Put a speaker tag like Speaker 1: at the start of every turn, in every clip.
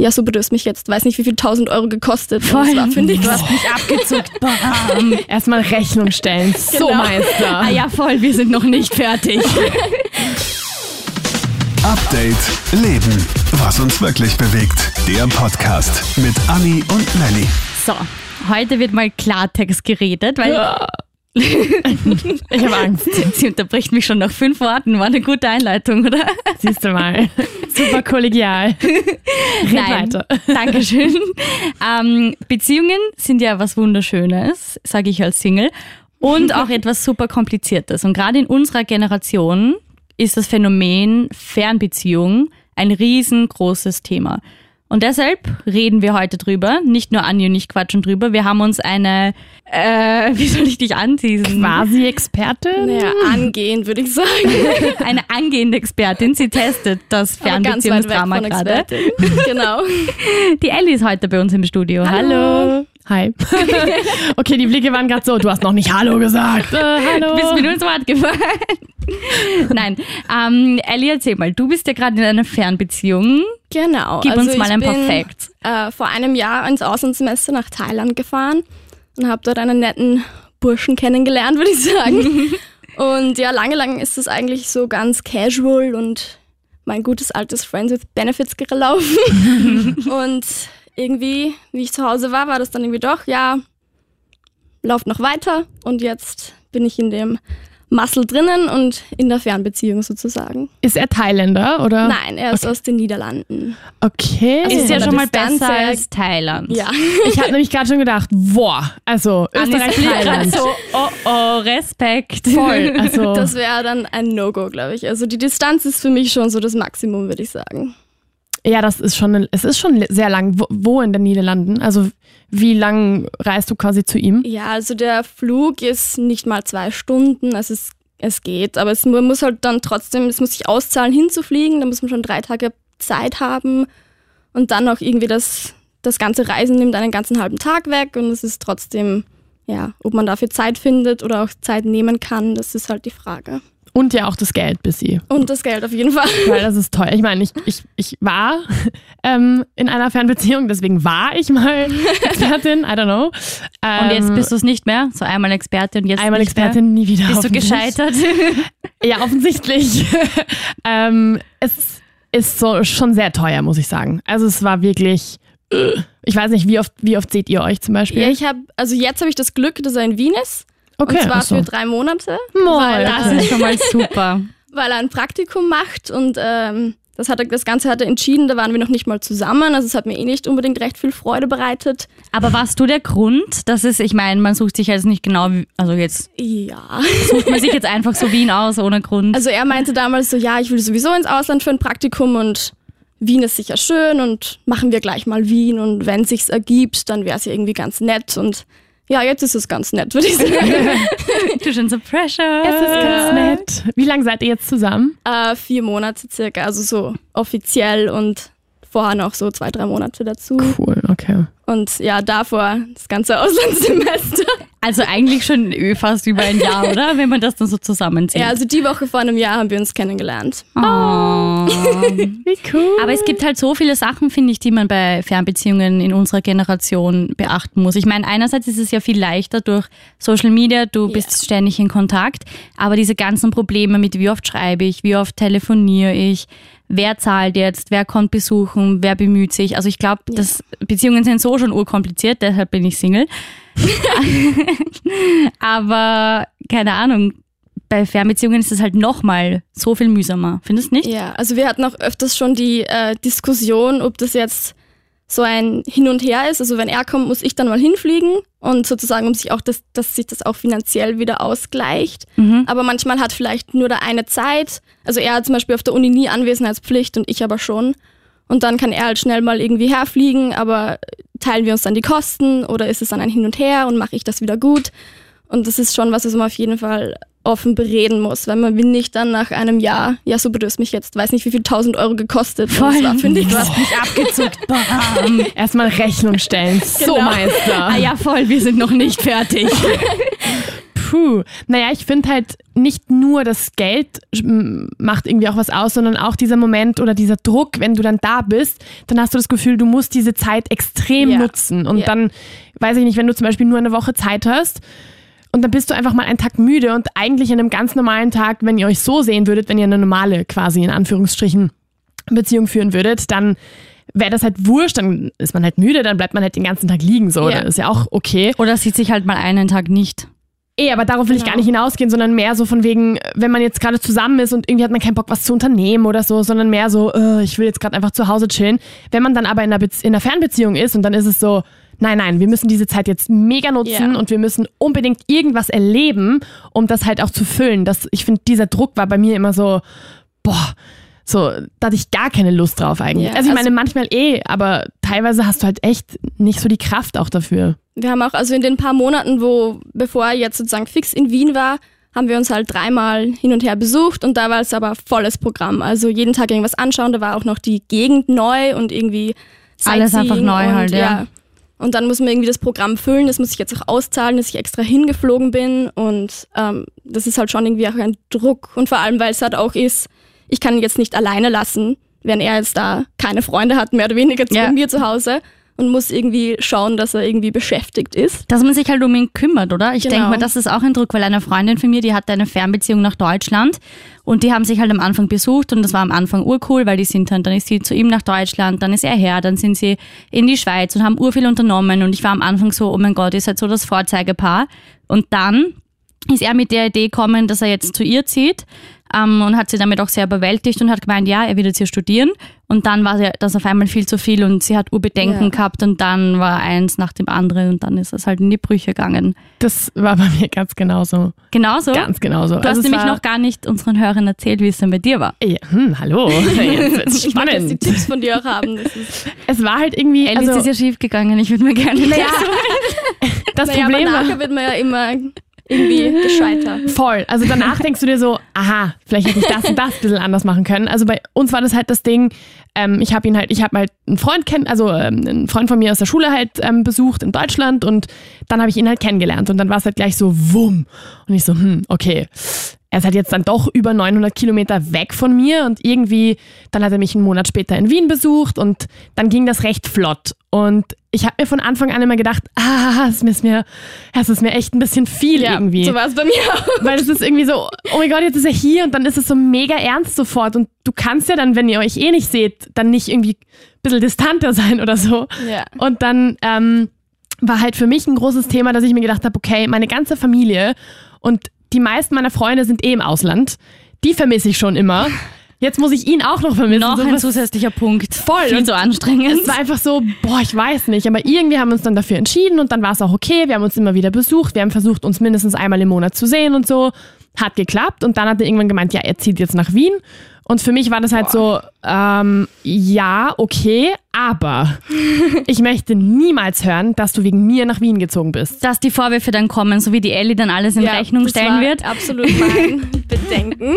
Speaker 1: ja super, du hast mich jetzt, weiß nicht wie viel, 1000 Euro gekostet. Voll. Das war für nichts.
Speaker 2: Du hast mich abgezuckt. Bam. Erstmal Rechnung stellen. So,
Speaker 1: Genau.
Speaker 2: Meister.
Speaker 3: Ah ja, voll, wir sind noch nicht fertig.
Speaker 4: Update Leben. Was uns wirklich bewegt. Der Podcast mit Anni und Nelly.
Speaker 3: So, heute wird mal Klartext geredet, weil
Speaker 2: Ich habe Angst.
Speaker 3: sie unterbricht mich schon nach fünf Worten. War eine gute Einleitung, oder?
Speaker 2: Siehst du mal. Super kollegial. Red weiter.
Speaker 3: Dankeschön. ähm, Beziehungen sind ja was Wunderschönes, sage ich als Single. Und auch etwas super Kompliziertes. Und gerade in unserer Generation ist das Phänomen Fernbeziehung ein riesengroßes Thema. Und deshalb reden wir heute drüber. Nicht nur Anni und ich quatschen drüber. Wir haben uns eine, äh, wie soll ich dich anteasen?
Speaker 2: Quasi Expertin?
Speaker 1: Naja, angehend würde ich sagen.
Speaker 3: Eine angehende Expertin. Sie testet das Fernbeziehungsdrama gerade.
Speaker 1: Expertin. genau.
Speaker 3: Die Ellie ist heute bei uns im Studio. Hallo.
Speaker 2: Hi. okay, die Blicke waren gerade so, du hast noch nicht Hallo gesagt. Äh, hallo.
Speaker 3: bist mir nur ins Wort gefallen. Nein, ähm, Ellie, erzähl mal, du bist ja gerade in einer Fernbeziehung.
Speaker 1: Genau.
Speaker 3: Gib
Speaker 1: also
Speaker 3: uns mal
Speaker 1: ich
Speaker 3: ein
Speaker 1: bin,
Speaker 3: Perfekt.
Speaker 1: Äh, vor einem Jahr ins Auslandssemester nach Thailand gefahren und habe dort einen netten Burschen kennengelernt, würde ich sagen. und ja, lange, lange ist es eigentlich so ganz casual und mein gutes altes Friends with Benefits gelaufen. und irgendwie, wie ich zu Hause war, war das dann irgendwie doch, ja, läuft noch weiter und jetzt bin ich in dem Muscle drinnen und in der Fernbeziehung sozusagen.
Speaker 2: Ist er Thailänder oder?
Speaker 1: Nein, er ist aus den Niederlanden.
Speaker 2: Okay.
Speaker 1: Also
Speaker 3: Ist ja schon mal
Speaker 1: Distanz
Speaker 3: besser als Thailand.
Speaker 1: Ja.
Speaker 2: ich habe nämlich gerade schon gedacht, boah, also Österreich, Thailand.
Speaker 3: so, oh oh, Respekt.
Speaker 2: Voll. Also,
Speaker 1: Das wäre dann ein No-Go, glaube ich. Also die Distanz ist für mich schon so das Maximum, würde ich sagen.
Speaker 2: Ja, das ist schon, es ist schon sehr lang. Wo, wo in den Niederlanden? Also, wie lang reist du quasi zu ihm?
Speaker 1: Ja, also der Flug ist nicht mal zwei Stunden, also es, es geht. Aber es, man muss halt dann trotzdem, es muss sich auszahlen, hinzufliegen. Da muss man schon drei Tage Zeit haben. Und dann auch irgendwie das, das ganze Reisen nimmt einen ganzen halben Tag weg. Und es ist trotzdem, ja, ob man dafür Zeit findet oder auch Zeit nehmen kann, das ist halt die Frage.
Speaker 2: Und ja auch das Geld bis sie.
Speaker 1: Und das Geld auf jeden Fall.
Speaker 2: Weil das ist teuer. Ich meine, ich, ich, ich war ähm, in einer Fernbeziehung, deswegen war ich mal Expertin, I don't know. Ähm,
Speaker 3: Und jetzt bist du es nicht mehr, so einmal Expertin, jetzt
Speaker 2: einmal
Speaker 3: nicht
Speaker 2: Expertin, nie wieder.
Speaker 3: Mehr. Bist du gescheitert?
Speaker 2: Ja, offensichtlich. ähm, es ist so schon sehr teuer, muss ich sagen. Also es war wirklich. äh, Ich weiß nicht, wie oft, wie oft seht ihr euch zum Beispiel?
Speaker 1: Ja, ich habe, also jetzt habe ich das Glück, dass er in Wien ist.
Speaker 2: Okay,
Speaker 1: und zwar
Speaker 2: so.
Speaker 1: für drei Monate,
Speaker 2: Moin.
Speaker 1: weil,
Speaker 3: Das
Speaker 1: er,
Speaker 3: ist schon mal super.
Speaker 1: weil er ein Praktikum macht und ähm, das, hat er, das Ganze hat er entschieden, da waren wir noch nicht mal zusammen, also es hat mir eh nicht unbedingt recht viel Freude bereitet.
Speaker 3: Aber warst du der Grund, dass es, ich meine, man sucht sich jetzt nicht genau, wie- also jetzt
Speaker 1: Ja.
Speaker 3: sucht man sich jetzt einfach so Wien aus ohne Grund.
Speaker 1: Also er meinte damals so, ja, ich will sowieso ins Ausland für ein Praktikum und Wien ist sicher schön und machen wir gleich mal Wien und wenn sich's ergibt, dann wäre es ja irgendwie ganz nett und ja, jetzt ist es ganz nett, würde ich sagen.
Speaker 3: du schon so pressure.
Speaker 2: Es ist ganz nett. Wie lange seid ihr jetzt zusammen?
Speaker 1: äh, vier Monate circa, also so offiziell und vorher noch so zwei, drei Monate dazu.
Speaker 2: Cool, okay.
Speaker 1: Und ja, davor das ganze Auslandssemester.
Speaker 3: Also eigentlich schon ö- fast über ein Jahr, oder? Wenn man das dann so zusammenzieht.
Speaker 1: Ja, also die Woche vor einem Jahr haben wir uns kennengelernt.
Speaker 3: Oh.
Speaker 2: Wie cool.
Speaker 3: Aber es gibt halt so viele Sachen, finde ich, die man bei Fernbeziehungen in unserer Generation beachten muss. Ich meine, einerseits ist es ja viel leichter durch Social Media, du bist ständig in Kontakt, aber diese ganzen Probleme mit wie oft schreibe ich, wie oft telefoniere ich, wer zahlt jetzt, wer kommt besuchen, wer bemüht sich. Also ich glaube, dass Beziehungen sind so schon urkompliziert, deshalb bin ich Single. aber keine Ahnung, bei Fernbeziehungen ist es halt nochmal so viel mühsamer. Findest du nicht?
Speaker 1: Ja, also wir hatten auch öfters schon die äh, Diskussion, ob das jetzt so ein Hin und Her ist. Also wenn er kommt, muss ich dann mal hinfliegen und sozusagen, um sich auch das, dass sich das auch finanziell wieder ausgleicht. Aber manchmal hat vielleicht nur der eine Zeit. Also er hat zum Beispiel auf der Uni nie Anwesenheitspflicht und ich aber schon. Und dann kann er halt schnell mal irgendwie herfliegen, aber teilen wir uns dann die Kosten oder ist es dann ein Hin und Her und mache ich das wieder gut? Und das ist schon was, was man auf jeden Fall offen bereden muss, weil man will nicht dann nach einem Jahr, ja super, du hast mich jetzt, weiß nicht wie viel, 1000 Euro gekostet. Und das war für nichts.
Speaker 3: Du hast mich abgezuckt. Bam.
Speaker 2: Erstmal Rechnung stellen. So,
Speaker 1: Genau.
Speaker 2: Meister.
Speaker 3: Ah ja, voll, wir sind noch nicht fertig.
Speaker 2: Puh. Naja, ich finde halt nicht nur das Geld sch- macht irgendwie auch was aus, sondern auch dieser Moment oder dieser Druck, wenn du dann da bist, dann hast du das Gefühl, du musst diese Zeit extrem
Speaker 1: Ja.
Speaker 2: nutzen. Und
Speaker 1: Ja.
Speaker 2: dann, weiß ich nicht, wenn du zum Beispiel nur eine Woche Zeit hast und dann bist du einfach mal einen Tag müde und eigentlich an einem ganz normalen Tag, wenn ihr euch so sehen würdet, wenn ihr eine normale quasi in Anführungsstrichen Beziehung führen würdet, dann wäre das halt wurscht, dann ist man halt müde, dann bleibt man halt den ganzen Tag liegen so.
Speaker 1: Ja.
Speaker 2: Das ist ja auch okay.
Speaker 3: Oder sieht sich halt mal einen Tag nicht.
Speaker 2: Eh, aber darauf will ich
Speaker 1: Genau.
Speaker 2: gar nicht hinausgehen, sondern mehr so von wegen, wenn man jetzt gerade zusammen ist und irgendwie hat man keinen Bock, was zu unternehmen oder so, sondern mehr so, äh, ich will jetzt gerade einfach zu Hause chillen. Wenn man dann aber in einer, in einer Fernbeziehung ist und dann ist es so, nein, nein, wir müssen diese Zeit jetzt mega nutzen
Speaker 1: Ja.
Speaker 2: und wir müssen unbedingt irgendwas erleben, um das halt auch zu füllen. Das, ich finde, dieser Druck war bei mir immer so, boah, so, da hatte ich gar keine Lust drauf eigentlich.
Speaker 1: Ja,
Speaker 2: also ich
Speaker 1: also-
Speaker 2: meine, manchmal eh, aber teilweise hast du halt echt nicht so die Kraft auch dafür.
Speaker 1: Wir haben auch, also in den paar Monaten, wo, bevor er jetzt sozusagen fix in Wien war, haben wir uns halt dreimal hin und her besucht und da war es aber volles Programm. Also jeden Tag irgendwas anschauen, da war auch noch die Gegend neu und irgendwie
Speaker 3: Alles einfach neu
Speaker 1: und,
Speaker 3: halt, ja.
Speaker 1: Und dann muss man irgendwie das Programm füllen, das muss ich jetzt auch auszahlen, dass ich extra hingeflogen bin. Und ähm, das ist halt schon irgendwie auch ein Druck. Und vor allem, weil es halt auch ist, ich kann ihn jetzt nicht alleine lassen, wenn er jetzt da keine Freunde hat, mehr oder weniger zu
Speaker 3: Ja.
Speaker 1: mir zu Hause und muss irgendwie schauen, dass er irgendwie beschäftigt ist.
Speaker 3: Dass man sich halt um ihn kümmert, oder? Ich
Speaker 1: Genau.
Speaker 3: denke mal, das ist auch ein Druck, weil eine Freundin von mir, die hatte eine Fernbeziehung nach Deutschland und die haben sich halt am Anfang besucht und das war am Anfang urcool, weil die sind dann, dann ist sie zu ihm nach Deutschland, dann ist er her, dann sind sie in die Schweiz und haben urviel unternommen und ich war am Anfang so, oh mein Gott, ihr seid so das Vorzeigepaar und dann ist er mit der Idee gekommen, dass er jetzt zu ihr zieht ähm, und hat sie damit auch sehr überwältigt und hat gemeint, ja, er wird jetzt hier studieren. Und dann war das auf einmal viel zu viel und sie hat Urbedenken
Speaker 1: Ja.
Speaker 3: gehabt und dann war eins nach dem anderen und dann ist es halt in die Brüche gegangen.
Speaker 2: Das war bei mir ganz genauso.
Speaker 3: Genauso.
Speaker 2: Ganz genauso.
Speaker 3: Du hast
Speaker 2: Also es
Speaker 3: nämlich noch gar nicht unseren Hörern erzählt, wie es denn bei dir war.
Speaker 2: Ja, hm, hallo. Jetzt wird's
Speaker 1: Ich wollte jetzt die
Speaker 2: spannend.
Speaker 1: Tipps von dir auch haben.
Speaker 2: Es war halt irgendwie,
Speaker 3: Alice
Speaker 2: also
Speaker 3: ist ja schief gegangen, ich würde mir gerne
Speaker 2: naja, das
Speaker 1: naja,
Speaker 2: Problem
Speaker 1: aber nachher wird man ja immer irgendwie gescheiter.
Speaker 2: voll. Also danach denkst du dir so, aha, vielleicht hätte ich das und das ein bisschen anders machen können. Also bei uns war das halt das Ding, ähm, ich habe ihn halt, ich habe halt einen Freund kennen, also ähm, einen Freund von mir aus der Schule halt ähm, besucht in Deutschland und dann habe ich ihn halt kennengelernt und dann war es halt gleich so wumm und ich so, hm, okay. Er ist halt jetzt dann doch über 900 Kilometer weg von mir und irgendwie, dann hat er mich einen Monat später in Wien besucht und dann ging das recht flott. Und ich habe mir von Anfang an immer gedacht, ah, es ist mir, es ist mir echt ein bisschen viel irgendwie.
Speaker 1: so war es bei mir auch.
Speaker 2: Weil es ist irgendwie so, oh mein Gott, jetzt ist er hier und dann ist es so mega ernst sofort. Und du kannst ja dann, wenn ihr euch eh nicht seht, dann nicht irgendwie ein bisschen distanter sein oder so.
Speaker 1: Ja.
Speaker 2: Und dann ähm, war halt für mich ein großes Thema, dass ich mir gedacht habe, okay, meine ganze Familie und die meisten meiner Freunde sind eh im Ausland. Die vermisse ich schon immer. Jetzt muss ich ihn auch noch vermissen.
Speaker 3: Noch
Speaker 2: So
Speaker 3: ein zusätzlicher Punkt.
Speaker 2: Voll.
Speaker 3: Viel zu anstrengend.
Speaker 2: es war einfach so, boah, ich weiß nicht. Aber irgendwie haben wir uns dann dafür entschieden und dann war es auch okay. Wir haben uns immer wieder besucht. Wir haben versucht, uns mindestens einmal im Monat zu sehen und so. Hat geklappt. Und dann hat er irgendwann gemeint, ja, er zieht jetzt nach Wien. Und für mich war das halt so, ähm, ja, okay, aber ich möchte niemals hören, dass du wegen mir nach Wien gezogen bist.
Speaker 3: Dass die Vorwürfe dann kommen, so wie die Ellie dann alles in
Speaker 1: Ja,
Speaker 3: Rechnung stellen wird.
Speaker 1: Absolut mein Bedenken.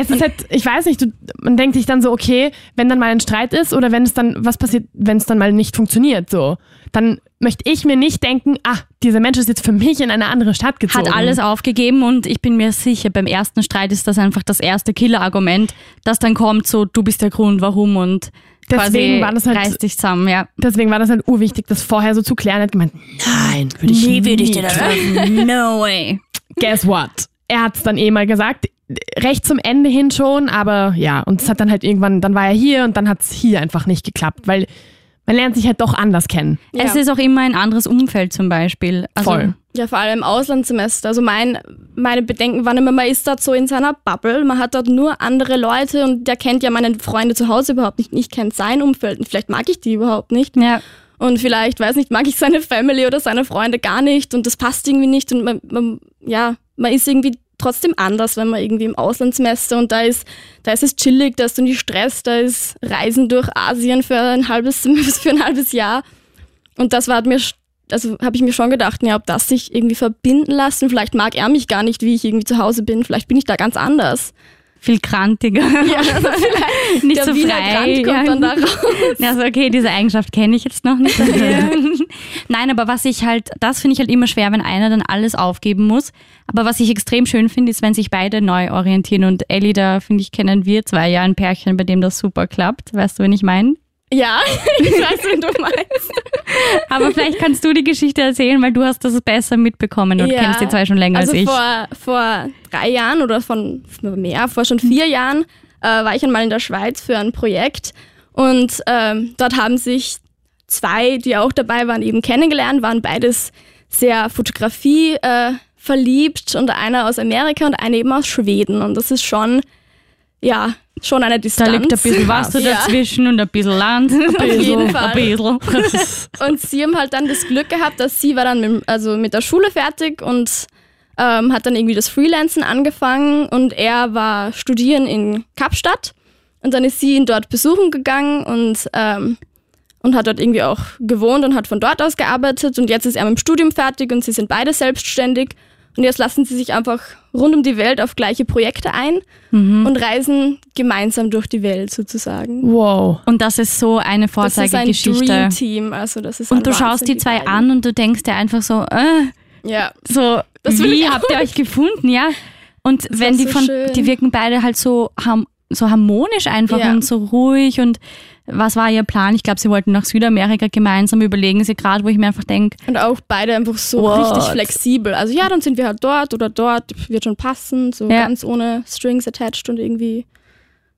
Speaker 2: Es ist halt, ich weiß nicht, du, man denkt sich dann so, okay, wenn dann mal ein Streit ist oder wenn es dann, was passiert, wenn es dann mal nicht funktioniert, so, dann möchte ich mir nicht denken, ah, dieser Mensch ist jetzt für mich in eine andere Stadt gezogen.
Speaker 3: Hat alles aufgegeben und ich bin mir sicher, beim ersten Streit ist das einfach das erste Killer-Argument, das dann kommt, so du bist der Grund, warum und
Speaker 2: Deswegen war das halt-
Speaker 3: reiß dich zusammen, ja.
Speaker 2: Deswegen war das halt urwichtig, das vorher so zu klären. Er hat gemeint, nein, würde ich nie,
Speaker 3: würde ich
Speaker 2: tun.
Speaker 3: No way.
Speaker 2: Guess what? Er hat es dann eh mal gesagt, recht zum Ende hin schon, aber ja, und es hat dann halt irgendwann, dann war er hier und dann hat es hier einfach nicht geklappt, weil man lernt sich halt doch anders kennen.
Speaker 1: Ja.
Speaker 3: Es ist auch immer ein anderes Umfeld zum Beispiel. Also,
Speaker 2: Voll.
Speaker 1: Ja, vor allem im Auslandssemester. Also mein, meine Bedenken waren immer, man ist dort so in seiner Bubble, man hat dort nur andere Leute und der kennt ja meine Freunde zu Hause überhaupt nicht. Ich kenne sein Umfeld und vielleicht mag ich die überhaupt nicht.
Speaker 3: Ja.
Speaker 1: Und vielleicht, weiß nicht, mag ich seine Family oder seine Freunde gar nicht und das passt irgendwie nicht und man, man ja, man ist irgendwie trotzdem anders, wenn man irgendwie im Auslandssemester und da ist, da ist es chillig, da hast du nie Stress, da ist Reisen durch Asien für ein halbes, für ein halbes Jahr. Und das war mir, also habe ich mir schon gedacht, ja, ob das sich irgendwie verbinden lassen, vielleicht mag er mich gar nicht, wie ich irgendwie zu Hause bin, vielleicht bin ich da ganz anders.
Speaker 3: Viel krantiger.
Speaker 1: Ja, also
Speaker 3: nicht
Speaker 1: der
Speaker 3: so
Speaker 1: Wiener
Speaker 3: frei.
Speaker 1: Grant kommt
Speaker 3: ja.
Speaker 1: dann da raus.
Speaker 3: Also okay, diese Eigenschaft kenne ich jetzt noch nicht. Nein, aber was ich halt, das finde ich halt immer schwer, wenn einer dann alles aufgeben muss. Aber was ich extrem schön finde, ist, wenn sich beide neu orientieren. Und Ellie, da finde ich, kennen wir zwei ja ein Pärchen, bei dem das super klappt. Weißt du, wen ich meine?
Speaker 1: Ja, ich weiß, wen du meinst.
Speaker 3: Aber vielleicht kannst du die Geschichte erzählen, weil du hast das besser mitbekommen und
Speaker 1: Ja.
Speaker 3: kennst die zwei schon länger
Speaker 1: Also
Speaker 3: als ich.
Speaker 1: vor, vor drei Jahren oder von mehr, vor schon vier Jahren äh, war ich einmal in der Schweiz für ein Projekt und ähm, dort haben sich zwei, die auch dabei waren, eben kennengelernt, waren beides sehr Fotografie äh, verliebt und einer aus Amerika und einer eben aus Schweden und das ist schon, ja, schon eine
Speaker 3: Da
Speaker 1: Distanz.
Speaker 3: liegt ein bisschen Wasser
Speaker 1: Ja.
Speaker 3: dazwischen und ein bisschen Land. Auf
Speaker 1: jeden Fall.
Speaker 3: Ein bisschen.
Speaker 1: Und sie haben halt dann das Glück gehabt, dass sie war dann mit, also mit der Schule fertig und ähm, hat dann irgendwie das Freelancen angefangen und er war studieren in Kapstadt und dann ist sie ihn dort besuchen gegangen und, ähm, und hat dort irgendwie auch gewohnt und hat von dort aus gearbeitet und jetzt ist er mit dem Studium fertig und sie sind beide selbstständig und jetzt lassen sie sich einfach rund um die Welt auf gleiche Projekte ein und reisen gemeinsam durch die Welt sozusagen.
Speaker 2: Wow.
Speaker 3: Und das ist so eine
Speaker 1: Das ist ein
Speaker 3: Vorzeigegeschichte.
Speaker 1: Dream Team, also das ist ein
Speaker 3: Und du schaust die zwei
Speaker 1: beiden.
Speaker 3: an und du denkst dir einfach so, äh,
Speaker 1: Ja,
Speaker 3: so,
Speaker 1: Das will
Speaker 3: wie habt ihr euch gefunden, ja? Und
Speaker 1: Das
Speaker 3: wenn die
Speaker 1: so
Speaker 3: von,
Speaker 1: schön.
Speaker 3: die wirken beide halt so, so harmonisch einfach
Speaker 1: Ja.
Speaker 3: und so ruhig und was war ihr Plan? Ich glaube, sie wollten nach Südamerika gemeinsam überlegen sie gerade, wo ich mir einfach denke,
Speaker 1: Und auch beide einfach so
Speaker 3: What?
Speaker 1: richtig flexibel. Also ja, dann sind wir halt dort oder dort, wird schon passen, so
Speaker 3: Ja.
Speaker 1: ganz ohne Strings attached und irgendwie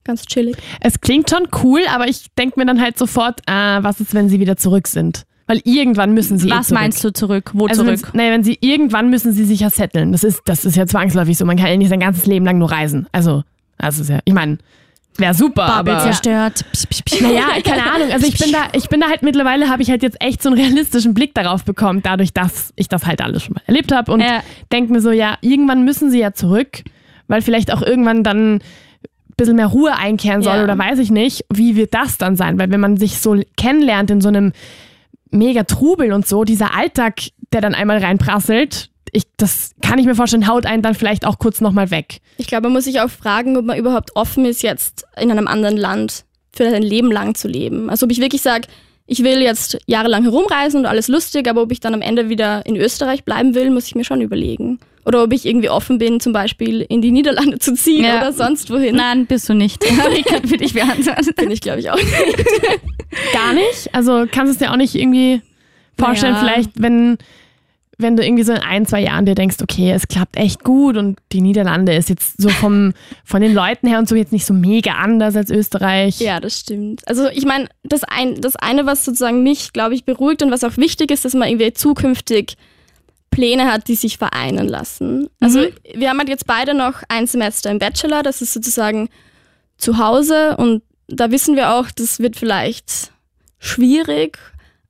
Speaker 1: ganz chillig.
Speaker 2: Es klingt schon cool, aber ich denke mir dann halt sofort, ah, was ist, wenn sie wieder zurück sind? Weil irgendwann müssen sie eh
Speaker 3: was
Speaker 2: zurück.
Speaker 3: meinst du zurück? Wo
Speaker 2: also
Speaker 3: zurück?
Speaker 2: Wenn, nee, wenn sie irgendwann müssen sie sich ja setteln. Das ist, das ist ja zwangsläufig so. Man kann ja nicht sein ganzes Leben lang nur reisen. Also, das ist ja, ich meine, wäre super,
Speaker 3: Bubble
Speaker 2: aber.
Speaker 3: zerstört. Psch, psch, psch.
Speaker 2: Naja, keine Ahnung. Also ich bin da, ich bin da halt mittlerweile habe ich halt jetzt echt so einen realistischen Blick darauf bekommen, dadurch, dass ich das halt alles schon mal erlebt habe und
Speaker 3: Ja.
Speaker 2: denke mir so, ja, irgendwann müssen sie ja zurück, weil vielleicht auch irgendwann dann ein bisschen mehr Ruhe einkehren soll
Speaker 1: Ja.
Speaker 2: oder weiß ich nicht, wie wird das dann sein? Weil wenn man sich so kennenlernt in so einem mega Trubel und so, dieser Alltag, der dann einmal reinprasselt, ich, das kann ich mir vorstellen, haut einen dann vielleicht auch kurz nochmal weg.
Speaker 1: Ich glaube, man muss sich auch fragen, ob man überhaupt offen ist, jetzt in einem anderen Land für sein Leben lang zu leben. Also ob ich wirklich sage, ich will jetzt jahrelang herumreisen und alles lustig, aber ob ich dann am Ende wieder in Österreich bleiben will, muss ich mir schon überlegen. Oder ob ich irgendwie offen bin, zum Beispiel in die Niederlande zu ziehen
Speaker 3: Ja.
Speaker 1: oder sonst wohin.
Speaker 3: Nein, bist du nicht. ich kann für dich beantworten.
Speaker 1: Bin ich, glaube ich, auch nicht.
Speaker 2: Gar nicht? Also kannst du es dir auch nicht irgendwie vorstellen,
Speaker 1: Naja.
Speaker 2: vielleicht, wenn, wenn du irgendwie so in ein, zwei Jahren dir denkst, okay, es klappt echt gut und die Niederlande ist jetzt so vom, von den Leuten her und so jetzt nicht so mega anders als Österreich.
Speaker 1: Ja, das stimmt. Also ich meine, das, ein, das eine, was sozusagen mich, glaube ich, beruhigt und was auch wichtig ist, dass man irgendwie zukünftig Pläne hat, die sich vereinen lassen. Also wir haben halt jetzt beide noch ein Semester im Bachelor, das ist sozusagen zu Hause und da wissen wir auch, das wird vielleicht schwierig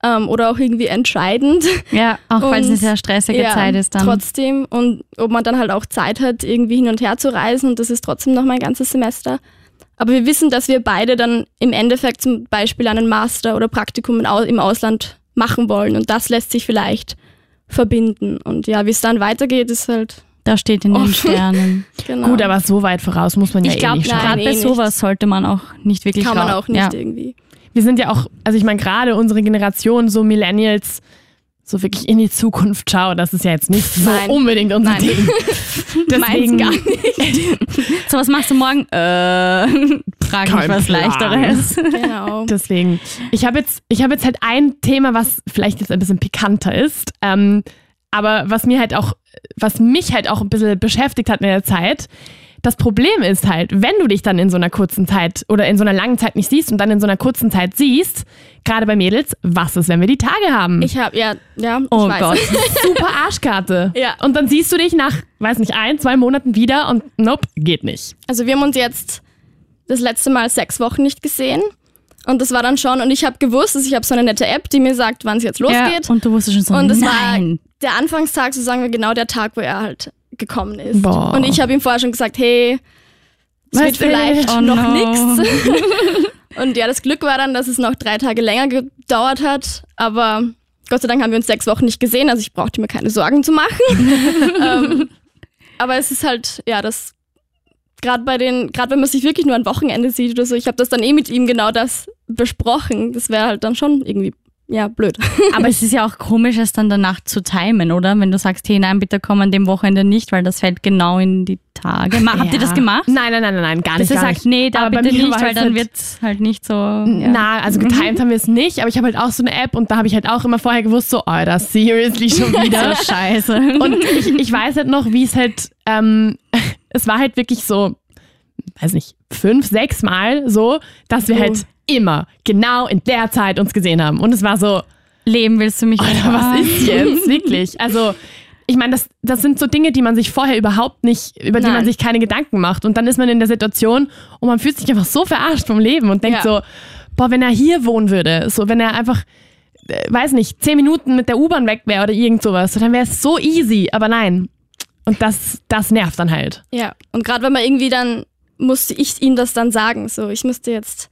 Speaker 1: ähm, oder auch irgendwie entscheidend.
Speaker 3: Ja, auch weil es eine sehr stressige
Speaker 1: Ja,
Speaker 3: Zeit ist dann.
Speaker 1: Trotzdem und ob man dann halt auch Zeit hat, irgendwie hin und her zu reisen und das ist trotzdem noch mein ganzes Semester. Aber wir wissen, dass wir beide dann im Endeffekt zum Beispiel einen Master oder Praktikum im Ausland machen wollen und das lässt sich vielleicht verbinden. Und ja, wie es dann weitergeht, ist halt
Speaker 3: Da steht in den
Speaker 1: Offen.
Speaker 3: Sternen.
Speaker 1: genau.
Speaker 2: Gut, aber so weit voraus muss man ja
Speaker 3: Ich
Speaker 2: eh
Speaker 3: glaube,
Speaker 2: nicht schauen.
Speaker 3: gerade bei
Speaker 1: eh
Speaker 3: sowas sollte man auch nicht wirklich
Speaker 1: kann man auch nicht
Speaker 3: Ja.
Speaker 1: irgendwie.
Speaker 2: Wir sind ja auch, also ich meine, gerade unsere Generation, so Millennials, so wirklich in die Zukunft schauen, das ist ja jetzt nicht so
Speaker 1: Nein.
Speaker 2: unbedingt unser
Speaker 1: Nein.
Speaker 2: Ding. Deswegen,
Speaker 1: gar
Speaker 3: So, was machst du morgen? Äh, frag mich
Speaker 2: Kein
Speaker 3: was
Speaker 2: Plan.
Speaker 3: Leichteres.
Speaker 1: Genau.
Speaker 2: Deswegen, ich habe jetzt, ich habe jetzt halt ein Thema, was vielleicht jetzt ein bisschen pikanter ist, ähm, aber was mir halt auch, was mich halt auch ein bisschen beschäftigt hat in der Zeit. Das Problem ist halt, wenn du dich dann in so einer kurzen Zeit oder in so einer langen Zeit nicht siehst und dann in so einer kurzen Zeit siehst, gerade bei Mädels, was ist, wenn wir die Tage haben?
Speaker 1: Ich habe, ja, ja,
Speaker 3: Oh
Speaker 1: weiß.
Speaker 3: Gott.
Speaker 2: Super Arschkarte.
Speaker 1: Ja.
Speaker 2: Und dann siehst du dich nach, weiß nicht, ein, zwei Monaten wieder und nope, geht nicht.
Speaker 1: Also wir haben uns jetzt das letzte Mal sechs Wochen nicht gesehen. Und das war dann schon, und ich habe gewusst, dass ich habe so eine nette App, die mir sagt, wann es jetzt losgeht.
Speaker 3: Ja, und du wusstest schon so,
Speaker 1: Und das
Speaker 3: nein.
Speaker 1: war der Anfangstag, so sagen wir genau der Tag, wo er halt gekommen ist.
Speaker 2: Boah.
Speaker 1: Und ich habe ihm vorher schon gesagt, hey, es wird vielleicht
Speaker 3: oh
Speaker 1: noch
Speaker 3: no.
Speaker 1: nichts. Und ja, das Glück war dann, dass es noch drei Tage länger gedauert hat. Aber Gott sei Dank haben wir uns sechs Wochen nicht gesehen, also ich brauchte mir keine Sorgen zu machen. ähm, aber es ist halt, ja, das gerade bei den, gerade wenn man sich wirklich nur ein Wochenende sieht oder so, ich habe das dann eh mit ihm genau das besprochen. Das wäre halt dann schon irgendwie ja, blöd.
Speaker 3: Aber es ist ja auch komisch, es dann danach zu timen, oder? Wenn du sagst, hey, nein, bitte komm an dem Wochenende nicht, weil das fällt genau in die Tage. Ma, Habt ihr das gemacht?
Speaker 2: Nein, nein, nein, nein, gar nicht.
Speaker 3: Dass ihr
Speaker 2: gar
Speaker 3: sagt, nee, da
Speaker 2: Aber
Speaker 3: bitte nicht, weil dann
Speaker 2: halt-
Speaker 3: wird es halt nicht so. Ja.
Speaker 2: Na, also getimed haben wir es nicht, aber ich habe halt auch so eine App und da habe ich halt auch immer vorher gewusst, so, oh, das seriously schon wieder.
Speaker 3: so scheiße.
Speaker 2: Und ich, ich weiß halt noch, wie es halt, ähm, es war halt wirklich so, weiß nicht, fünf, sechs Mal so, dass wir
Speaker 1: Oh.
Speaker 2: halt immer genau in der Zeit uns gesehen haben. Und es war so,
Speaker 3: Leben willst du mich
Speaker 2: Alter, was ist jetzt? Wirklich. Also, ich meine, das, das sind so Dinge, die man sich vorher überhaupt nicht, über die man
Speaker 1: Nein.
Speaker 2: sich keine Gedanken macht. Und dann ist man in der Situation und man fühlt sich einfach so verarscht vom Leben und denkt
Speaker 1: Ja.
Speaker 2: so, boah, wenn er hier wohnen würde, so, wenn er einfach, äh, weiß nicht, zehn Minuten mit der U-Bahn weg wäre oder irgend sowas, so, dann wäre es so easy. Aber nein. Und das, das nervt dann halt.
Speaker 1: Ja, und gerade wenn man irgendwie dann, musste ich ihm das dann sagen, so, ich müsste jetzt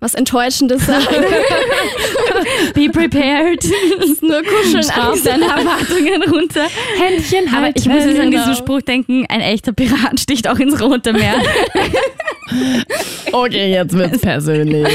Speaker 1: was Enttäuschendes sagen.
Speaker 3: Be prepared.
Speaker 1: Nur kuscheln. Angst.
Speaker 3: deine Erwartungen runter.
Speaker 2: Händchen
Speaker 3: Aber
Speaker 2: halten.
Speaker 3: ich muss jetzt an diesen
Speaker 1: genau.
Speaker 3: Spruch denken, ein echter Pirat sticht auch ins Rote Meer.
Speaker 2: Okay, jetzt wird's persönlich.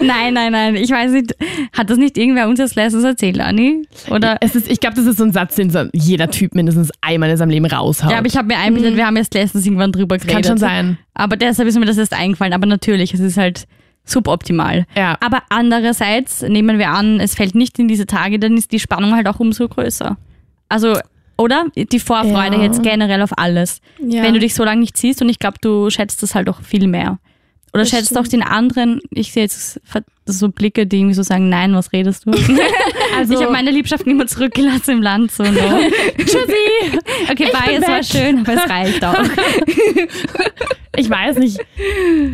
Speaker 3: nein, nein, nein. Ich weiß nicht, hat das nicht irgendwer uns als letztes erzählt, Anni? Oder?
Speaker 2: es ist, ich glaube, das ist so ein Satz, den so jeder Typ mindestens einmal in seinem Leben raushaut.
Speaker 3: Ja, aber ich habe mir einbildet, wir haben erst letztens irgendwann drüber geredet.
Speaker 2: Kann schon sein.
Speaker 3: Aber deshalb ist mir das erst eingefallen. Aber natürlich, es ist halt suboptimal.
Speaker 2: Ja.
Speaker 3: Aber andererseits nehmen wir an, es fällt nicht in diese Tage, dann ist die Spannung halt auch umso größer. Also, oder? Die Vorfreude
Speaker 2: Ja.
Speaker 3: jetzt generell auf alles.
Speaker 1: Ja.
Speaker 3: Wenn du dich so lange nicht siehst und ich glaube, du schätzt das halt auch viel mehr. Oder
Speaker 1: Das
Speaker 3: schätzt
Speaker 1: stimmt.
Speaker 3: auch den anderen, ich sehe jetzt so Blicke, die irgendwie so sagen, nein, was redest du?
Speaker 2: Also,
Speaker 3: ich habe meine Liebschaften immer zurückgelassen im Land. So, no.
Speaker 2: Tschüssi.
Speaker 3: Okay,
Speaker 2: Ich
Speaker 3: bye, es war
Speaker 2: weg.
Speaker 3: schön, aber es reicht auch.
Speaker 2: ich weiß nicht.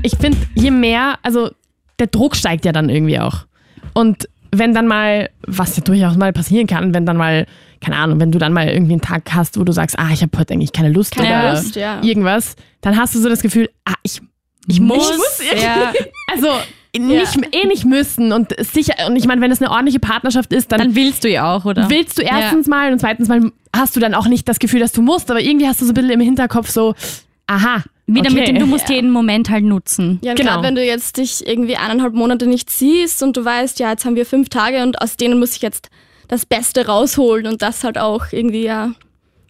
Speaker 2: Ich finde, je mehr, also der Druck steigt ja dann irgendwie auch. Und wenn dann mal, was ja durchaus mal passieren kann, wenn dann mal, keine Ahnung, wenn du dann mal irgendwie einen Tag hast, wo du sagst, ah, ich habe heute eigentlich keine Lust
Speaker 1: Keine
Speaker 2: oder
Speaker 1: Lust, ja.
Speaker 2: irgendwas, dann hast du so das Gefühl, ah, ich, ich muss.
Speaker 3: ja.
Speaker 2: Also nicht, eh nicht müssen und sicher, und ich meine, wenn es eine ordentliche Partnerschaft ist, dann,
Speaker 3: Dann willst du ja auch, oder?
Speaker 2: willst du erstens mal und zweitens mal hast du dann auch nicht das Gefühl, dass du musst, aber irgendwie hast du so ein bisschen im Hinterkopf so, aha.
Speaker 3: Wieder
Speaker 2: okay.
Speaker 3: mit dem, du musst jeden Moment halt nutzen.
Speaker 1: Ja,
Speaker 2: Genau.
Speaker 1: gerade wenn du jetzt dich irgendwie eineinhalb Monate nicht siehst und du weißt, ja, jetzt haben wir fünf Tage und aus denen muss ich jetzt das Beste rausholen und das halt auch irgendwie ja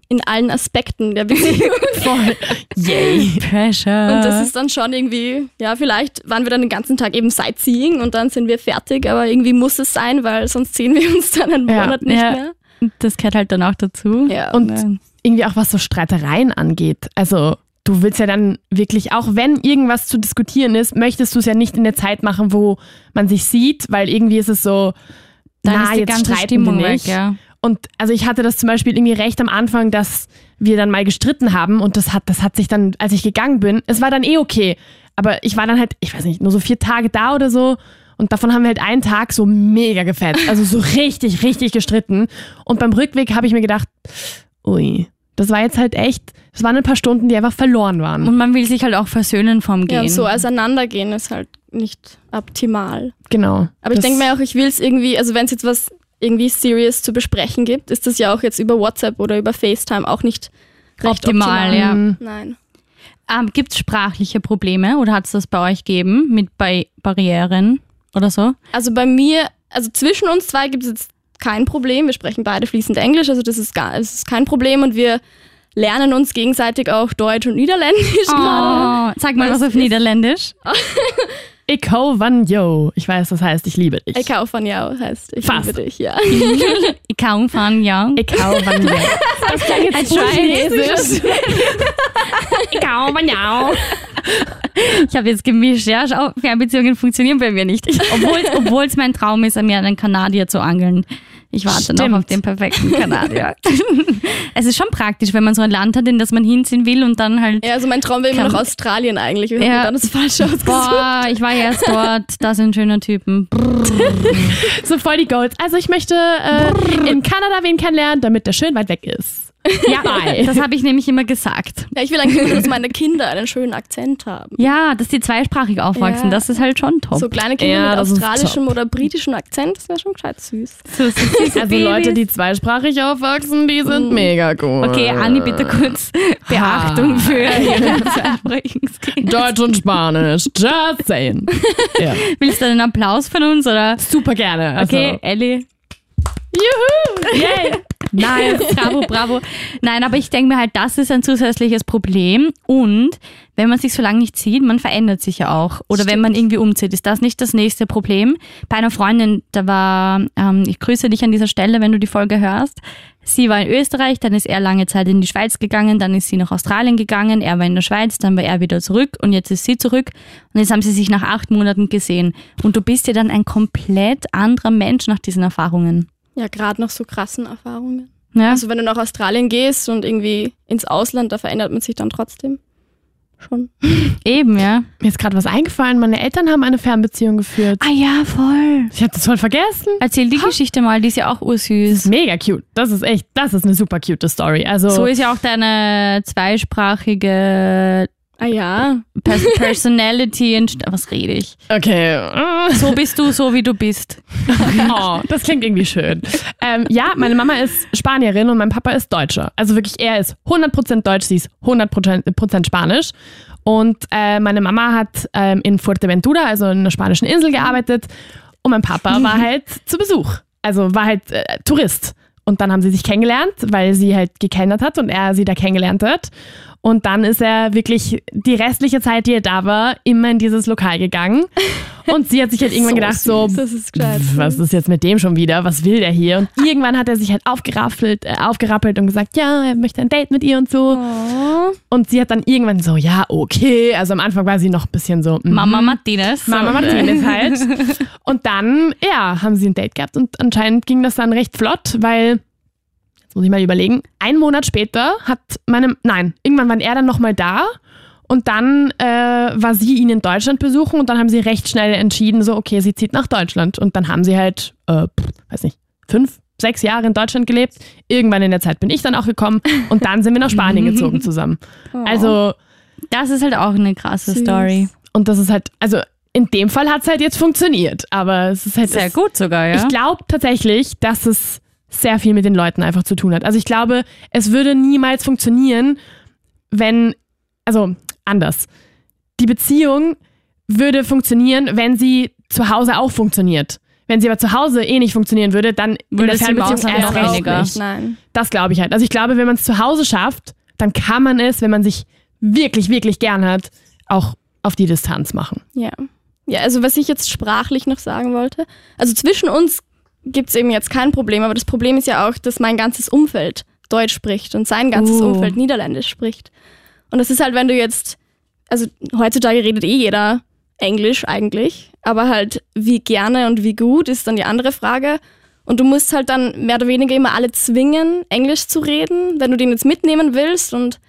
Speaker 1: in allen Aspekten der Beziehung.
Speaker 2: Voll. Yay.
Speaker 3: Pressure.
Speaker 1: Und das ist dann schon irgendwie, ja, vielleicht waren wir dann den ganzen Tag eben Sightseeing und dann sind wir fertig, aber irgendwie muss es sein, weil sonst sehen wir uns dann einen
Speaker 2: Ja.
Speaker 1: Monat nicht
Speaker 3: Ja.
Speaker 1: mehr.
Speaker 3: das gehört halt dann auch dazu.
Speaker 1: Ja.
Speaker 2: Und
Speaker 3: Ja.
Speaker 2: irgendwie auch was so Streitereien angeht. Also du willst ja dann wirklich, auch wenn irgendwas zu diskutieren ist, möchtest du es ja nicht in der Zeit machen, wo man sich sieht, weil irgendwie ist es so,
Speaker 3: dann
Speaker 2: na,
Speaker 3: ist die
Speaker 2: jetzt
Speaker 3: ganze
Speaker 2: streiten
Speaker 3: Stimmung
Speaker 2: wir
Speaker 3: weg,
Speaker 2: nicht.
Speaker 3: ja.
Speaker 2: Und also ich hatte das zum Beispiel irgendwie recht am Anfang, dass wir dann mal gestritten haben und das hat, das hat sich dann, als ich gegangen bin, es war dann eh okay. Aber ich war dann halt, ich weiß nicht, nur so vier Tage da oder so. Und davon haben wir halt einen Tag so mega gefetzt. Also so richtig, richtig gestritten. Und beim Rückweg habe ich mir gedacht, ui, das war jetzt halt echt, das waren ein paar Stunden, die einfach verloren waren.
Speaker 3: Und man will sich halt auch versöhnen vom Gehen.
Speaker 1: Ja, so auseinandergehen ist halt nicht optimal.
Speaker 2: Genau.
Speaker 1: Aber ich denke mir auch, ich will es irgendwie, also wenn es jetzt was irgendwie serious zu besprechen gibt, ist das ja auch jetzt über WhatsApp oder über FaceTime auch nicht recht
Speaker 3: Optimal,
Speaker 1: optimal.
Speaker 3: ja.
Speaker 2: Mm,
Speaker 1: Nein.
Speaker 3: Ähm, Gibt es sprachliche Probleme oder hat es das bei euch gegeben mit bei Barrieren oder so?
Speaker 1: Also bei mir, also zwischen uns zwei gibt es jetzt kein Problem. Wir sprechen beide fließend Englisch, also das ist, gar, das ist kein Problem und wir lernen uns gegenseitig auch Deutsch und Niederländisch gerade.
Speaker 3: Oh, sag mal was, auf Niederländisch.
Speaker 2: Ich hau van yo. Ich weiß, das heißt, ich liebe dich.
Speaker 1: Ich hau von jou heißt ich
Speaker 2: Fast.
Speaker 1: liebe dich, ja.
Speaker 3: Ich kaum von ja.
Speaker 2: Ich hau van yo. Das klang
Speaker 3: I
Speaker 2: jetzt so chinesisch. Ich hau van yo.
Speaker 3: Ich habe jetzt gemischt, ja. Schau, Fernbeziehungen funktionieren bei mir nicht. Obwohl es mein Traum ist, mir einen Kanadier zu angeln. Ich warte
Speaker 2: Stimmt.
Speaker 3: noch auf den perfekten Kanadier. es ist schon praktisch, wenn man so ein Land hat, in das man hinziehen will und dann halt.
Speaker 1: Ja, also mein Traum wäre immer noch Australien eigentlich. Wir
Speaker 3: Ja.
Speaker 1: haben dann das Falsche ausgesucht.
Speaker 3: Boah, ich war erst dort, da sind schöne Typen.
Speaker 2: So voll die Goals. Also ich möchte äh, in Kanada wen kennenlernen, damit der schön weit weg ist.
Speaker 3: Ja, das habe ich nämlich immer gesagt.
Speaker 1: Ja, ich will eigentlich nur, dass meine Kinder einen schönen Akzent haben.
Speaker 3: Ja, dass die zweisprachig aufwachsen,
Speaker 1: Ja.
Speaker 3: das ist halt schon top.
Speaker 1: So kleine Kinder
Speaker 2: Ja,
Speaker 1: mit
Speaker 2: das ist
Speaker 1: australischem oder britischem Akzent, das wäre schon gescheit süß.
Speaker 3: So, so süße
Speaker 2: Also
Speaker 3: Babys.
Speaker 2: Leute, die zweisprachig aufwachsen, die sind mega cool.
Speaker 3: Okay, Anni, bitte kurz Beachtung für ihre zweisprachigen Kinder.
Speaker 2: Deutsch und Spanisch. Just saying. Ja.
Speaker 3: Willst du einen Applaus von uns oder?
Speaker 2: Super gerne. Also,
Speaker 3: Okay, Ellie.
Speaker 2: Juhu! Yay!
Speaker 3: Nice, bravo, bravo. Nein, aber ich denke mir halt, das ist ein zusätzliches Problem. Und wenn man sich so lange nicht sieht, man verändert sich ja auch. Oder wenn man irgendwie umzieht, ist das nicht das nächste Problem. Bei einer Freundin, da war, ähm, ich grüße dich an dieser Stelle, wenn du die Folge hörst. Sie war in Österreich, dann ist er lange Zeit in die Schweiz gegangen, dann ist sie nach Australien gegangen, er war in der Schweiz, dann war er wieder zurück und jetzt ist sie zurück und jetzt haben sie sich nach acht Monaten gesehen. Und du bist ja dann ein komplett anderer Mensch nach diesen Erfahrungen.
Speaker 1: Ja, gerade noch so krassen Erfahrungen.
Speaker 3: Ja?
Speaker 1: Also wenn du nach Australien gehst und irgendwie ins Ausland, da verändert man sich dann trotzdem. Schon.
Speaker 3: Eben, ja.
Speaker 2: Mir ist gerade was eingefallen. Meine Eltern haben eine Fernbeziehung geführt.
Speaker 3: Ah ja, voll.
Speaker 2: Ich habe das voll vergessen.
Speaker 3: Erzähl die Geschichte mal, die ist ja auch ursüß.
Speaker 2: Mega cute. Das ist echt, das ist eine super cute Story. Also,
Speaker 3: So ist ja auch deine zweisprachige
Speaker 1: Ah ja.
Speaker 3: Pers Personality. entst- Was rede ich?
Speaker 2: okay.
Speaker 3: So bist du, so wie du bist.
Speaker 2: Oh, das klingt irgendwie schön. Ähm, ja, meine Mama ist Spanierin und mein Papa ist Deutscher. Also wirklich, er ist 100% Deutsch, sie ist 100 Prozent Spanisch. Und äh, meine Mama hat ähm, in Fuerteventura, also in einer spanischen Insel, gearbeitet. Und mein Papa war halt zu Besuch. Also war halt äh, Tourist. Und dann haben sie sich kennengelernt, weil sie halt gekennert hat und er sie da kennengelernt hat. Und dann ist er wirklich die restliche Zeit, die er da war, immer in dieses Lokal gegangen. Und sie hat sich halt irgendwann gedacht, so,
Speaker 1: süß, das ist
Speaker 2: was ist jetzt mit dem schon wieder? Was will der hier? Und irgendwann hat er sich halt aufgeraffelt, äh, aufgerappelt und gesagt, ja, er möchte ein Date mit ihr und so.
Speaker 1: Oh.
Speaker 2: Und sie hat dann irgendwann so, ja, okay. Also am Anfang war sie noch ein bisschen so, mhm.
Speaker 3: Mama Martinez.
Speaker 2: Mama Martinez halt. Und dann, ja, haben sie ein Date gehabt und anscheinend ging das dann recht flott, weil, muss ich mal überlegen, einen Monat später hat meine, nein, irgendwann war er dann nochmal da und dann äh, war sie ihn in Deutschland besuchen und dann haben sie recht schnell entschieden, so, okay, sie zieht nach Deutschland. Und dann haben sie halt, äh, weiß nicht, fünf, sechs Jahre in Deutschland gelebt. Irgendwann in der Zeit bin ich dann auch gekommen und dann sind wir nach Spanien gezogen zusammen. Also,
Speaker 3: Das ist halt auch eine krasse
Speaker 1: Süß.
Speaker 3: Story.
Speaker 2: und das ist halt, also in dem Fall hat es halt jetzt funktioniert, aber es ist halt
Speaker 3: Sehr
Speaker 2: es,
Speaker 3: gut sogar, ja.
Speaker 2: Ich glaube tatsächlich, dass es sehr viel mit den Leuten einfach zu tun hat. Also ich glaube, es würde niemals funktionieren, wenn, also anders. Die Beziehung würde funktionieren, wenn sie zu Hause auch funktioniert. Wenn sie aber zu Hause eh nicht funktionieren würde, dann in
Speaker 3: Würde
Speaker 2: der
Speaker 3: sie im
Speaker 2: Fernbeziehung
Speaker 3: Ausland
Speaker 2: erst
Speaker 3: noch
Speaker 2: recht
Speaker 3: weniger.
Speaker 2: nicht.
Speaker 1: Nein.
Speaker 2: Das glaube ich halt. Also ich glaube, wenn man es zu Hause schafft, dann kann man es, wenn man sich wirklich, wirklich gern hat, auch auf die Distanz machen.
Speaker 1: Ja. Ja, also was ich jetzt sprachlich noch sagen wollte. Also zwischen uns gibt es eben jetzt kein Problem, aber das Problem ist ja auch, dass mein ganzes Umfeld Deutsch spricht und sein ganzes
Speaker 3: Uh.
Speaker 1: Umfeld Niederländisch spricht. Und das ist halt, wenn du jetzt, also heutzutage redet eh jeder Englisch eigentlich, aber halt wie gerne und wie gut ist dann die andere Frage. Und du musst halt dann mehr oder weniger immer alle zwingen, Englisch zu reden, wenn du den jetzt mitnehmen willst und